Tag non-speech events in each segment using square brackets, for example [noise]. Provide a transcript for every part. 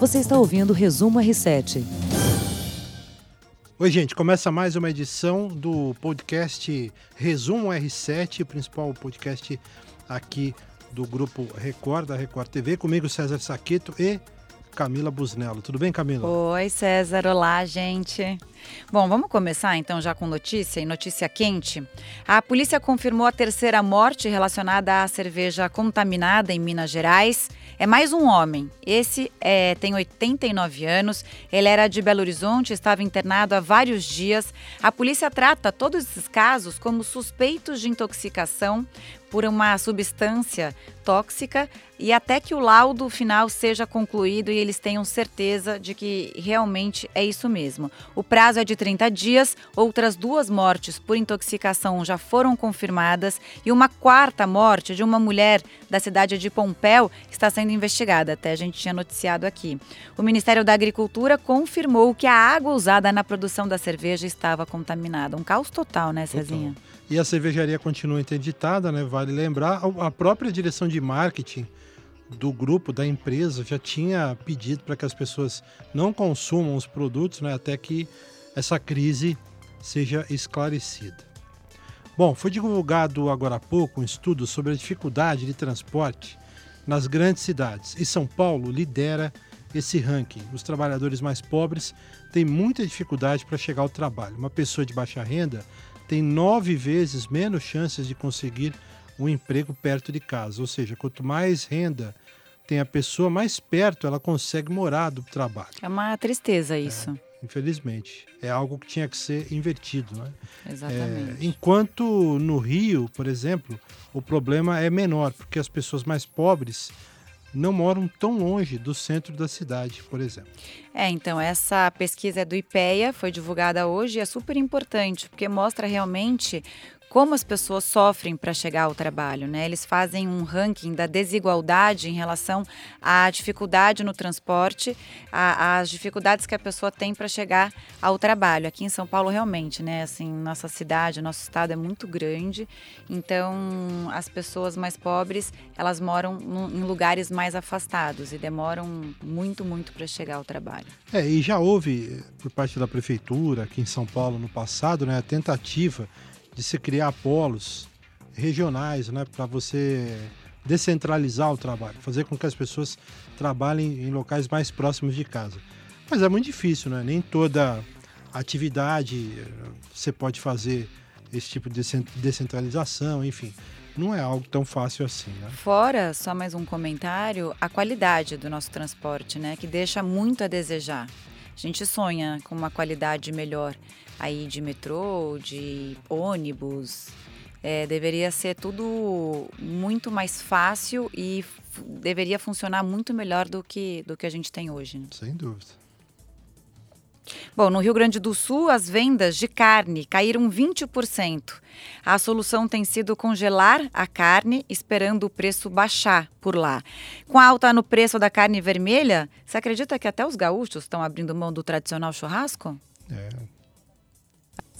Você está ouvindo o Resumo R7. Oi, gente. Começa mais uma edição do podcast Resumo R7, o principal podcast aqui do grupo Record, da Record TV. Comigo, César Saqueto e Camila Busnello. Tudo bem, Camila? Oi, César. Olá, gente. Bom, vamos começar então já com notícia e notícia quente. A polícia confirmou a terceira morte relacionada à cerveja contaminada em Minas Gerais. É mais um homem. Esse é, tem 89 anos. Ele era de Belo Horizonte, estava internado há vários dias. A polícia trata todos esses casos como suspeitos de intoxicação por uma substância tóxica e até que o laudo final seja concluído e eles tenham certeza de que realmente é isso mesmo. O prazo é de 30 dias, outras duas mortes por intoxicação já foram confirmadas e uma quarta morte de uma mulher da cidade de Pompéu está sendo investigada, até a gente tinha noticiado aqui. O Ministério da Agricultura confirmou que a água usada na produção da cerveja estava contaminada. Um caos total, né, Cezinha? Total. E a cervejaria continua interditada, né? Vale lembrar, a própria direção de marketing do grupo, da empresa, já tinha pedido para que as pessoas não consumam os produtos, né? Até que essa crise seja esclarecida. Bom, foi divulgado agora há pouco um estudo sobre a dificuldade de transporte nas grandes cidades e São Paulo lidera esse ranking. Os trabalhadores mais pobres têm muita dificuldade para chegar ao trabalho. Uma pessoa de baixa renda tem nove vezes menos chances de conseguir um emprego perto de casa. Ou seja, quanto mais renda tem a pessoa, mais perto ela consegue morar do trabalho. É uma tristeza isso. É, infelizmente. É algo que tinha que ser invertido. Né? Exatamente. É, enquanto no Rio, por exemplo, o problema é menor, porque as pessoas mais pobres não moram tão longe do centro da cidade, por exemplo. É, então essa pesquisa é do IPEA, foi divulgada hoje e é super importante, porque mostra realmente como as pessoas sofrem para chegar ao trabalho, né? Eles fazem um ranking da desigualdade em relação à dificuldade no transporte, às dificuldades que a pessoa tem para chegar ao trabalho. Aqui em São Paulo, realmente, né? Assim, nossa cidade, nosso estado é muito grande, então as pessoas mais pobres elas moram em lugares mais afastados e demoram muito, muito para chegar ao trabalho. É, e já houve por parte da prefeitura aqui em São Paulo no passado, né, a tentativa de se criar polos regionais, né, para você descentralizar o trabalho, fazer com que as pessoas trabalhem em locais mais próximos de casa. Mas é muito difícil, né? Nem toda atividade eh, você pode fazer esse tipo de descentralização, enfim. Não é algo tão fácil assim, né? Fora, só mais um comentário, a qualidade do nosso transporte, né? Que deixa muito a desejar. A gente sonha com uma qualidade melhor aí de metrô, de ônibus. É, deveria ser tudo muito mais fácil e deveria funcionar muito melhor do que, do que a gente tem hoje. Né? Sem dúvida. Bom, no Rio Grande do Sul, as vendas de carne caíram 20%. A solução tem sido congelar a carne, esperando o preço baixar por lá. Com a alta no preço da carne vermelha, você acredita que até os gaúchos estão abrindo mão do tradicional churrasco? É,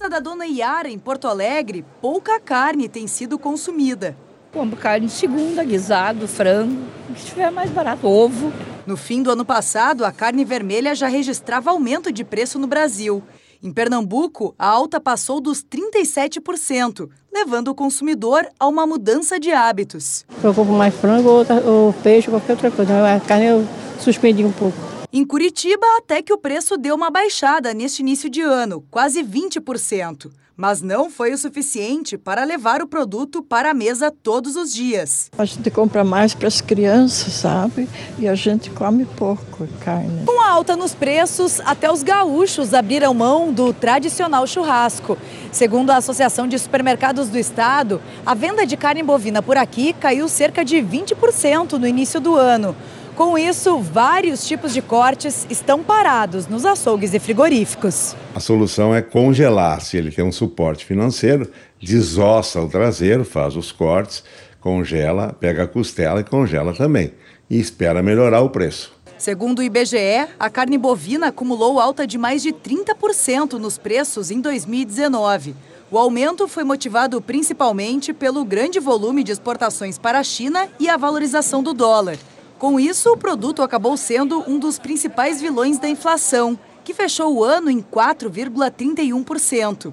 da dona Iara, em Porto Alegre, pouca carne tem sido consumida. Compro carne de segunda, guisado, frango, o que estiver mais barato, ovo. No fim do ano passado, a carne vermelha já registrava aumento de preço no Brasil. Em Pernambuco, a alta passou dos 37%, levando o consumidor a uma mudança de hábitos. Eu compro mais frango ou, ou peixe, qualquer outra coisa. A carne eu suspendi um pouco. Em Curitiba, até que o preço deu uma baixada neste início de ano, quase 20%. Mas não foi o suficiente para levar o produto para a mesa todos os dias. A gente compra mais para as crianças, sabe? E a gente come pouco carne. Com a alta nos preços, até os gaúchos abriram mão do tradicional churrasco. Segundo a Associação de Supermercados do Estado, a venda de carne bovina por aqui caiu cerca de 20% no início do ano. Com isso, vários tipos de cortes estão parados nos açougues e frigoríficos. A solução é congelar. Se ele tem um suporte financeiro, desossa o traseiro, faz os cortes, congela, pega a costela e congela também. E espera melhorar o preço. Segundo o IBGE, a carne bovina acumulou alta de mais de 30% nos preços em 2019. O aumento foi motivado principalmente pelo grande volume de exportações para a China e a valorização do dólar. Com isso, o produto acabou sendo um dos principais vilões da inflação, que fechou o ano em 4,31%.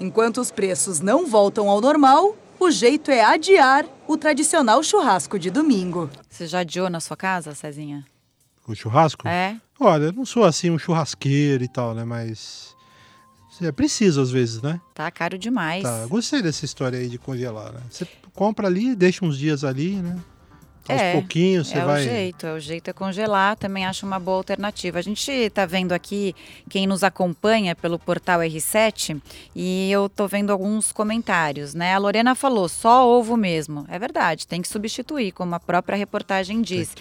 Enquanto os preços não voltam ao normal, o jeito é adiar o tradicional churrasco de domingo. Você já adiou na sua casa, Cezinha? O churrasco? É? Olha, eu não sou assim um churrasqueiro e tal, né? Mas é preciso às vezes, né? Tá caro demais. Tá, gostei dessa história aí de congelar, né? Você compra ali, deixa uns dias ali, né? Aos É, pouquinhos você é vai. o jeito, é o jeito é congelar, também acho uma boa alternativa. A gente está vendo aqui quem nos acompanha pelo portal R7 e eu tô vendo alguns comentários, né? A Lorena falou, só ovo mesmo. É verdade, tem que substituir, como a própria reportagem diz.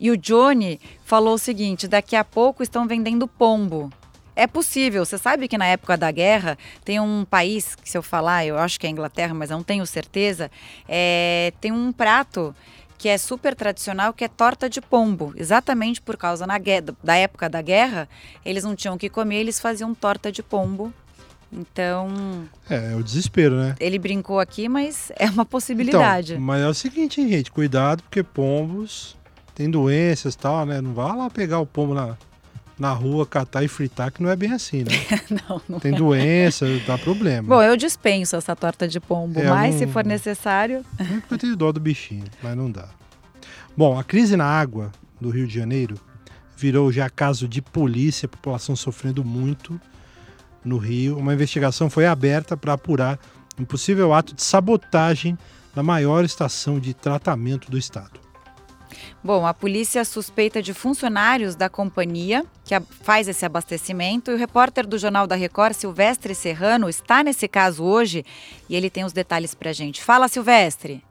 E o Johnny falou o seguinte: daqui a pouco estão vendendo pombo. É possível. Você sabe que na época da guerra tem um país, que se eu falar, eu acho que é a Inglaterra, mas eu não tenho certeza, é, tem um prato que é super tradicional, que é torta de pombo. Exatamente por causa na da época da guerra, eles não tinham o que comer, eles faziam torta de pombo. Então, É, é o desespero, né? ele brincou aqui, mas é uma possibilidade. Então, mas é o seguinte, hein, gente, cuidado, porque pombos tem doenças e tal, né? Não vá lá pegar o pombo na, na rua, catar e fritar, que não é bem assim, né? [laughs] não, não Tem doença, dá problema. Bom, eu dispenso essa torta de pombo, É, mas não- se for necessário. [laughs] É eu tenho dó do bichinho, mas não dá. Bom, a crise na água do Rio de Janeiro virou já caso de polícia, a população sofrendo muito no Rio. Uma investigação foi aberta para apurar um possível ato de sabotagem na maior estação de tratamento do estado. Bom, a polícia suspeita de funcionários da companhia que a- faz esse abastecimento e o repórter do Jornal da Record, Silvestre Serrano, está nesse caso hoje e ele tem os detalhes pra gente. Fala, Silvestre.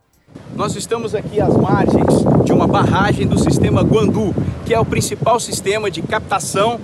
Nós estamos aqui às margens de uma barragem do sistema Guandu, que é o principal sistema de captação,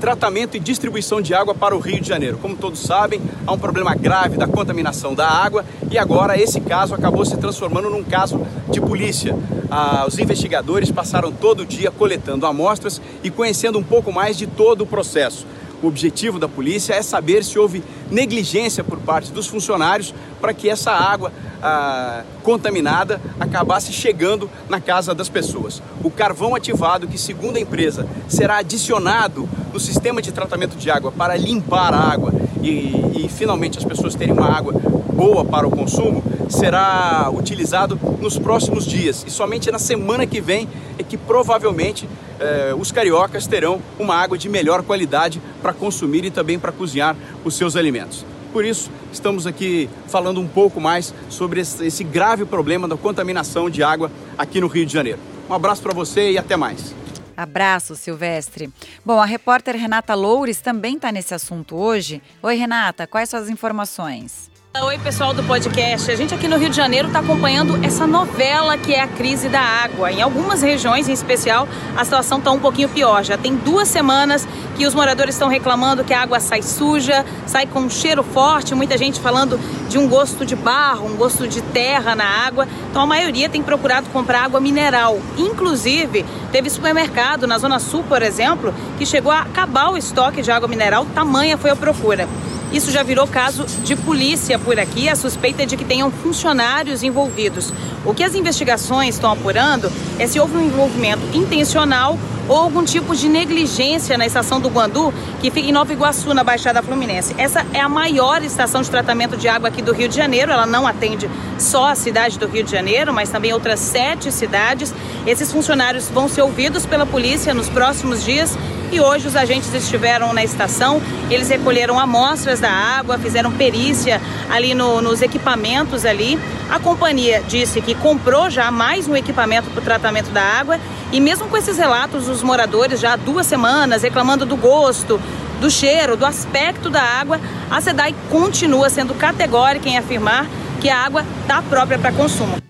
tratamento e distribuição de água para o Rio de Janeiro. Como todos sabem, há um problema grave da contaminação da água e agora esse caso acabou se transformando num caso de polícia. Ah, os investigadores passaram todo o dia coletando amostras e conhecendo um pouco mais de todo o processo. O objetivo da polícia é saber se houve negligência por parte dos funcionários para que essa água ah, contaminada acabasse chegando na casa das pessoas. O carvão ativado, que segundo a empresa será adicionado no sistema de tratamento de água para limpar a água e, e finalmente as pessoas terem uma água boa para o consumo, será utilizado nos próximos dias. E somente na semana que vem é que provavelmente eh, os cariocas terão uma água de melhor qualidade para consumir e também para cozinhar os seus alimentos. Por isso, estamos aqui falando um pouco mais sobre esse, grave problema da contaminação de água aqui no Rio de Janeiro. Um abraço para você e até mais. Abraço, Silvestre. Bom, a repórter Renata Loures também está nesse assunto hoje. Oi, Renata, quais suas informações? Oi, pessoal do podcast. A gente aqui no Rio de Janeiro está acompanhando essa novela que é a crise da água. Em algumas regiões, em especial, a situação está um pouquinho pior. Já tem duas semanas que os moradores estão reclamando que a água sai suja, sai com um cheiro forte. Muita gente falando de um gosto de barro, um gosto de terra na água. Então a maioria tem procurado comprar água mineral. Inclusive, teve supermercado na Zona Sul, por exemplo, que chegou a acabar o estoque de água mineral. Tamanha foi a procura. Isso já virou caso de polícia por aqui, a suspeita é de que tenham funcionários envolvidos. O que as investigações estão apurando é se houve um envolvimento intencional ou algum tipo de negligência na estação do Guandu, que fica em Nova Iguaçu, na Baixada Fluminense. Essa é a maior estação de tratamento de água aqui do Rio de Janeiro. Ela não atende só a cidade do Rio de Janeiro, mas também outras sete cidades. Esses funcionários vão ser ouvidos pela polícia nos próximos dias e hoje os agentes estiveram na estação, eles recolheram amostras da água, fizeram perícia ali no, nos equipamentos ali. A companhia disse que comprou já mais um equipamento para o tratamento da água e mesmo com esses relatos dos moradores já há duas semanas reclamando do gosto, do cheiro, do aspecto da água, a SEDAI continua sendo categórica em afirmar que a água está própria para consumo.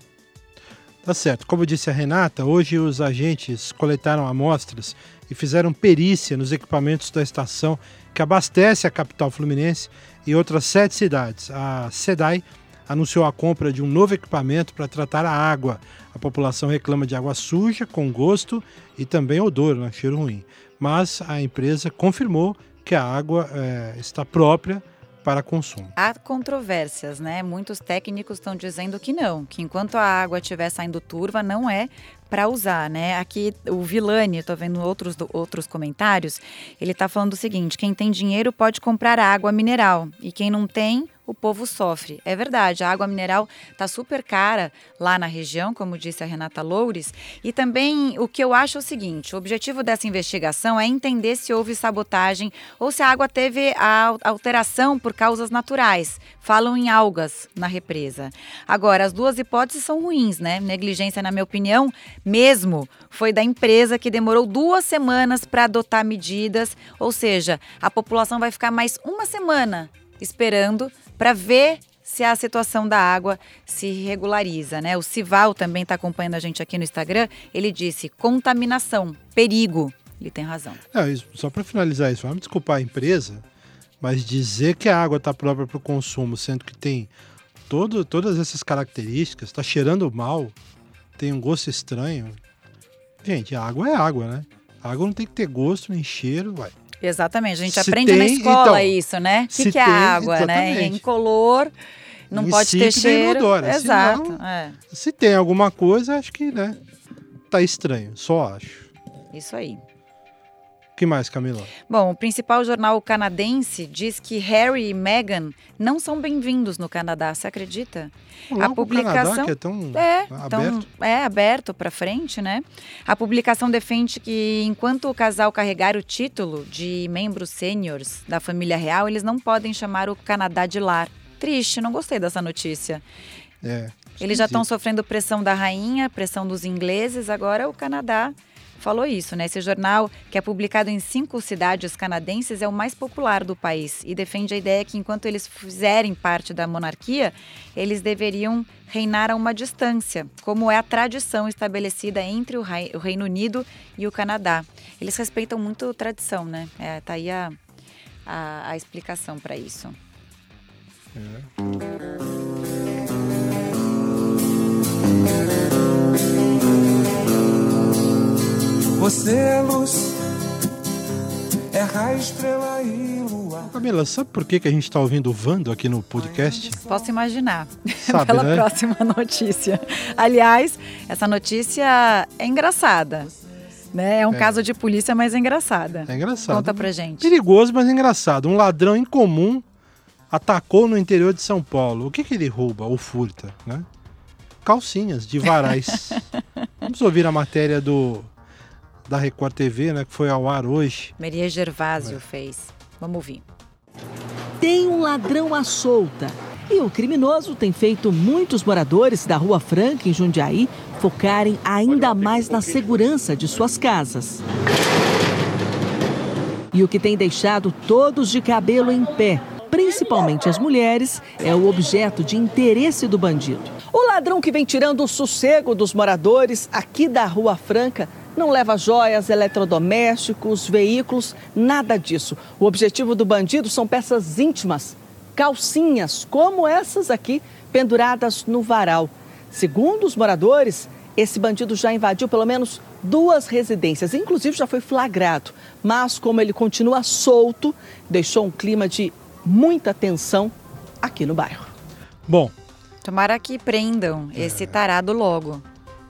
Tá certo. Como disse a Renata, hoje os agentes coletaram amostras e fizeram perícia nos equipamentos da estação que abastece a capital fluminense e outras sete cidades. A SEDAI anunciou a compra de um novo equipamento para tratar a água. A população reclama de água suja, com gosto e também odor, né? cheiro ruim. Mas a empresa confirmou que a água eh, está própria para consumo. Há controvérsias, né? Muitos técnicos estão dizendo que não, que enquanto a água estiver saindo turva, não é para usar, né? Aqui o Vilani, estou vendo outros, outros comentários, ele está falando o seguinte: quem tem dinheiro pode comprar água mineral e quem não tem o povo sofre. É verdade, a água mineral está super cara lá na região, como disse a Renata Loures. E também o que eu acho é o seguinte: o objetivo dessa investigação é entender se houve sabotagem ou se a água teve a alteração por causas naturais. Falam em algas na represa. Agora, as duas hipóteses são ruins, né? Negligência, na minha opinião, mesmo foi da empresa que demorou duas semanas para adotar medidas, ou seja, a população vai ficar mais uma semana esperando para ver se a situação da água se regulariza, né? O Cival também está acompanhando a gente aqui no Instagram. Ele disse contaminação, perigo. Ele tem razão. É, só para finalizar isso, vamos desculpar a empresa, mas dizer que a água está própria para o consumo, sendo que tem todo, todas essas características, está cheirando mal, tem um gosto estranho. Gente, água é água, né? A água não tem que ter gosto nem cheiro, vai. Exatamente, a gente se aprende tem, na escola então, isso, né? O que, que é água, exatamente. né? Incolor, não pode ter cheiro. Inodora. Exato. Senão, é. Se tem alguma coisa, acho que, né? Tá estranho, só acho. Isso aí. O que mais, Camila? Bom, o principal jornal canadense diz que Harry e Meghan não são bem-vindos no Canadá. Você acredita? a publicação Canadá, que é tão é, aberto. Tão, é aberto para frente, né? A publicação defende que enquanto o casal carregar o título de membros sêniores da família real, eles não podem chamar o Canadá de lar. Triste, não gostei dessa notícia. É. Eles já estão sofrendo pressão da rainha, pressão dos ingleses, agora o Canadá falou isso, né? Esse jornal, que é publicado em cinco cidades canadenses, é o mais popular do país e defende a ideia que enquanto eles fizerem parte da monarquia, eles deveriam reinar a uma distância, como é a tradição estabelecida entre o, Reino Unido e o Canadá. Eles respeitam muito a tradição, né? É, tá aí a, a, a explicação para isso. É. Você é luz, é raio, estrela e lua. Camila, sabe por que, que a gente está ouvindo o Vando aqui no podcast? Posso imaginar. [laughs] Sabe, Pela né? próxima [laughs] notícia. Aliás, essa notícia é engraçada. Né? É um é. caso de polícia, mas é engraçada. É engraçado. Conta pra gente. Perigoso, mas engraçado. Um ladrão incomum atacou no interior de São Paulo. O que, que ele rouba ou furta, né? Calcinhas de varais. [laughs] Vamos ouvir a matéria do da Record TV, né, que foi ao ar hoje. Maria Gervásio é. fez. Vamos ouvir. Tem um ladrão à solta. E o criminoso tem feito muitos moradores da Rua Franca, em Jundiaí, focarem ainda mais na segurança de suas casas. E o que tem deixado todos de cabelo em pé, principalmente as mulheres, é o objeto de interesse do bandido. O ladrão que vem tirando o sossego dos moradores aqui da Rua Franca não leva joias, eletrodomésticos, veículos, nada disso. O objetivo do bandido são peças íntimas, calcinhas, como essas aqui, penduradas no varal. Segundo os moradores, esse bandido já invadiu pelo menos duas residências, inclusive já foi flagrado. Mas, como ele continua solto, deixou um clima de muita tensão aqui no bairro. Bom. Tomara que prendam esse tarado logo.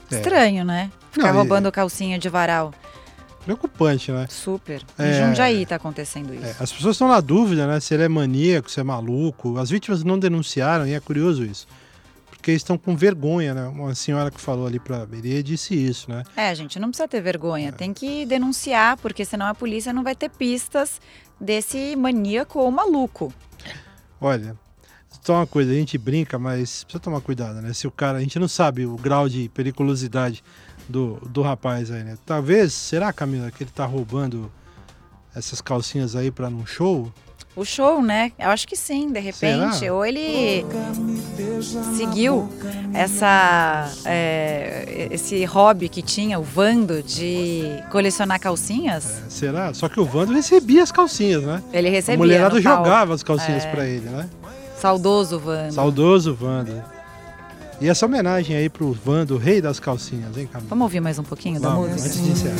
É. Estranho, né? Ficar Não, roubando e... calcinha de varal. Preocupante, né? Super. Em é... Jundiaí tá acontecendo isso. É, as pessoas estão na dúvida, né? Se ele é maníaco, se é maluco. As vítimas não denunciaram e é curioso isso. Porque estão com vergonha, né? Uma senhora que falou ali pra Beria disse isso, né? É, gente, não precisa ter vergonha. É. Tem que denunciar, porque senão a polícia não vai ter pistas desse maníaco ou maluco. Olha, só uma coisa, a gente brinca, mas precisa tomar cuidado, né? Se o cara, a gente não sabe o grau de periculosidade do, do rapaz aí, né? Talvez, será, Camila, que ele tá roubando essas calcinhas aí para num show? O show, né? Eu acho que sim, de repente. Será? Ou ele seguiu essa, é, esse hobby que tinha, o Vando, de colecionar calcinhas. É, será? Só que o Vando recebia as calcinhas, né? Ele recebia. A mulherada jogava as calcinhas é. para ele, né? Saudoso Vando. Saudoso Vando. E essa homenagem aí pro Vando, rei das calcinhas, hein, Camila? Vamos ouvir mais um pouquinho Vamos, da música? Antes de encerrar.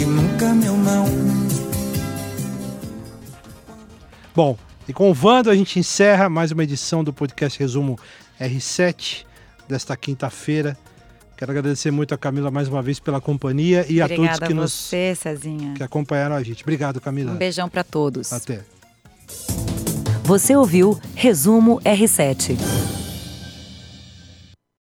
E nunca meu não. Bom, e com o Vando a gente encerra mais uma edição do podcast Resumo R7 desta quinta-feira. Quero agradecer muito a Camila mais uma vez pela companhia e Obrigada a todos que a nos você, Cezinha. que acompanharam a gente. Obrigado, Camila. Um beijão para todos. Até. Você ouviu Resumo R7.